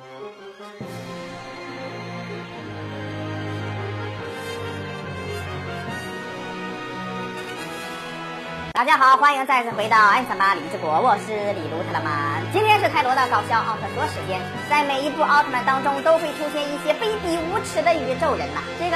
Thank you. 大家好，欢迎再次回到安萨巴李之国，我是李卢特勒曼。今天是泰罗的搞笑奥特说时间，在每一部奥特曼当中都会出现一些卑鄙无耻的宇宙人呐。这个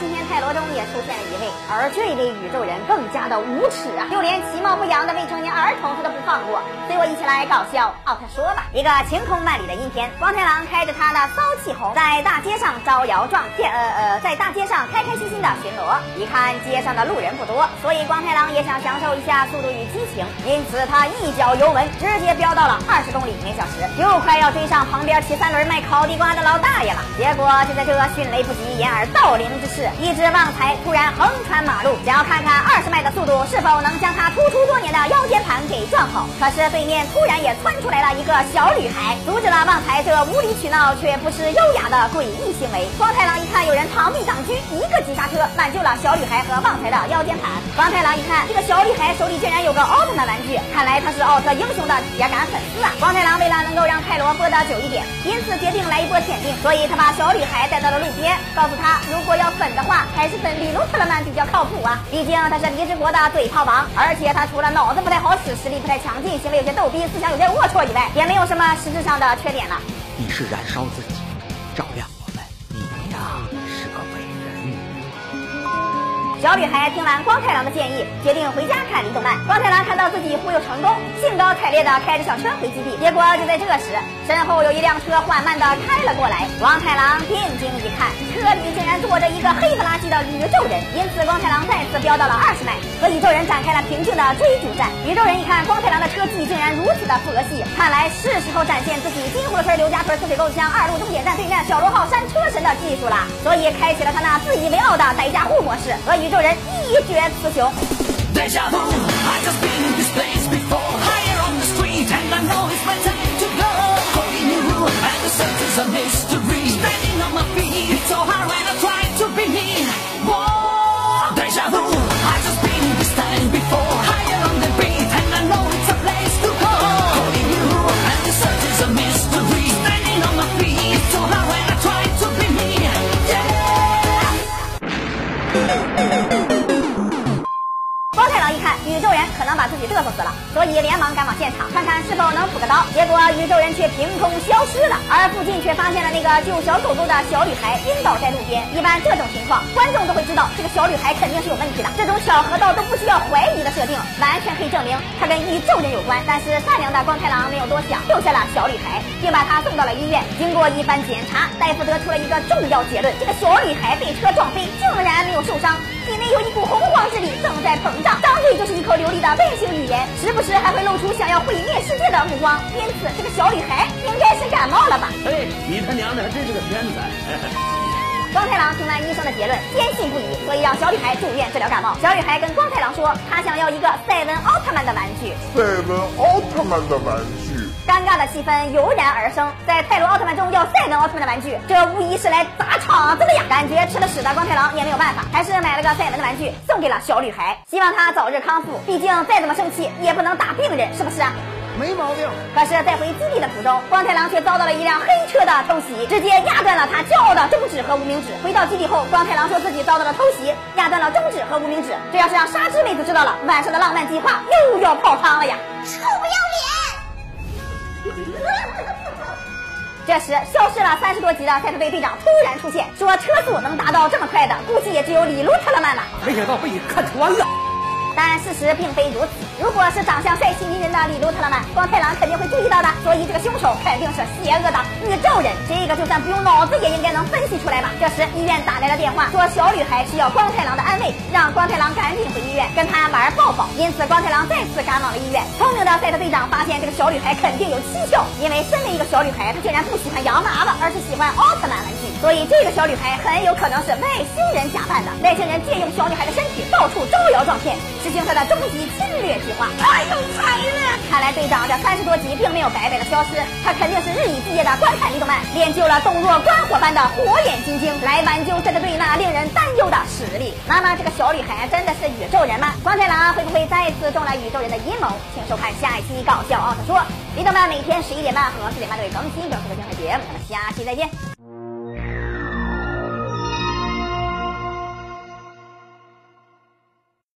今天泰罗中也出现了一位，而这位宇宙人更加的无耻啊，就连其貌不扬的未成年儿童他都不放过。随我一起来搞笑奥特说吧。一个晴空万里的阴天，光太郎开着他的骚气红，在大街上招摇撞骗，呃呃，在大街上开开心心的巡逻。一看街上的路人不多，所以光太郎也想享受。一下速度与激情，因此他一脚油门，直接飙到了二十公里每小时，就快要追上旁边骑三轮卖烤地瓜的老大爷了。结果就在这迅雷不及掩耳盗铃之势，一只旺财突然横穿马路，想要看看二十迈的速度是否能将他突出多年的腰间盘给撞好。可是对面突然也窜出来了一个小女孩，阻止了旺财这无理取闹却不失优雅的诡异行为。光太郎一看有人螳臂挡车，一个急刹车挽救了小女孩和旺财的腰间盘。光太郎一看这个小女孩。手里竟然有个奥特曼玩具，看来他是奥特英雄的铁杆粉丝啊！光太郎为了能够让泰罗播得久一点，因此决定来一波舔腚，所以他把小女孩带到了路边，告诉他，如果要粉的话，还是粉李卢特曼比较靠谱啊！毕竟他是离之国的嘴炮王，而且他除了脑子不太好使，实力不太强劲，行为有些逗逼，思想有些龌龊以外，也没有什么实质上的缺点了。你是燃烧自己，照亮小女孩听完光太郎的建议，决定回家看林动漫。光太郎看到自己忽悠成功，兴高采烈地开着小车回基地。结果就在这时，身后有一辆车缓慢地开了过来。光太郎定睛一看，车里竟然坐着一个黑不拉几的宇宙人。因此，光太郎再次飙到了二十迈，和宇宙人展开了平静的追逐战。宇宙人一看光太郎的车技竟然如此的佛系，看来是时候展现自己金葫芦村刘家屯自水沟乡二路终点站对面小螺号山车神的技术了。所以，开启了他那自以为傲的逮驾户模式和宇。宇宙人一决雌雄。自己嘚瑟死了，所以连忙赶往现场，看看是否能补个刀。结果宇宙人却凭空消失了，而附近却发现了那个救小狗狗的小女孩晕倒在路边。一般这种情况，观众都会知道这个小女孩肯定是有问题的。这种巧合到都不需要怀疑的设定，完全可以证明她跟宇宙人有关。但是善良的光太郎没有多想，救下了小女孩，并把她送到了医院。经过一番检查，大夫得出了一个重要结论：这个小女孩被车撞飞，竟然没有受伤。体内有一股洪荒之力正在膨胀，张嘴就是一口流利的外星语言，时不时还会露出想要毁灭世界的目光。因此，这个小女孩应该是感冒了吧？嘿，你他娘的还真是个天才！光太郎听完医生的结论，坚信不疑，所以让小女孩住院治疗感冒。小女孩跟光太郎说，她想要一个赛文奥特曼的玩具。赛文奥特曼的玩具，尴尬的气氛油然而生。在泰罗奥特曼中要赛文奥特曼的玩具，这无疑是来砸场子的呀！感觉吃了屎的光太郎也没有办法，还是买了个赛文的玩具送给了小女孩，希望她早日康复。毕竟再怎么生气也不能打病人，是不是啊？没毛病。可是，在回基地的途中，光太郎却遭到了一辆黑车的偷袭，直接压断了他骄傲的中指和无名指。回到基地后，光太郎说自己遭到了偷袭，压断了中指和无名指。这要是让沙织妹子知道了，晚上的浪漫计划又要泡汤了呀！臭不要脸！这时，消失了三十多集的赛车队队长突然出现，说车速能达到这么快的，估计也只有李卢特勒曼了。没想到被你看穿了。但事实并非如此。如果是长相帅气迷人的李卢特勒曼，光太郎肯定会注意到的。所以这个凶手肯定是邪恶的宇宙人。这个就算不用脑子也应该能分析出来吧？这时医院打来了电话，说小女孩需要光太郎的安慰，让光太郎赶紧回医院跟他玩抱抱。因此光太郎再次赶往了医院。聪明的赛特队长发现这个小女孩肯定有蹊跷，因为身为一个小女孩，她竟然不喜欢洋娃娃，而是喜欢奥特曼玩具。所以这个小女孩很有可能是外星人假扮的。外星人借用小女孩的身体到处招摇撞骗，实用他的终极侵略。计划。哎呦，残忍！看来队长这三十多集并没有白白的消失，他肯定是日以继夜的观看李动漫，练就了洞若观火般的火眼金睛，来挽救这支队那令人担忧的实力。那么这个小女孩真的是宇宙人吗？光太郎会不会再次中了宇宙人的阴谋？请收看下一期搞笑奥特说。李动漫每天十一点半和四点半都会更新，更多的精彩节目。咱们下期再见。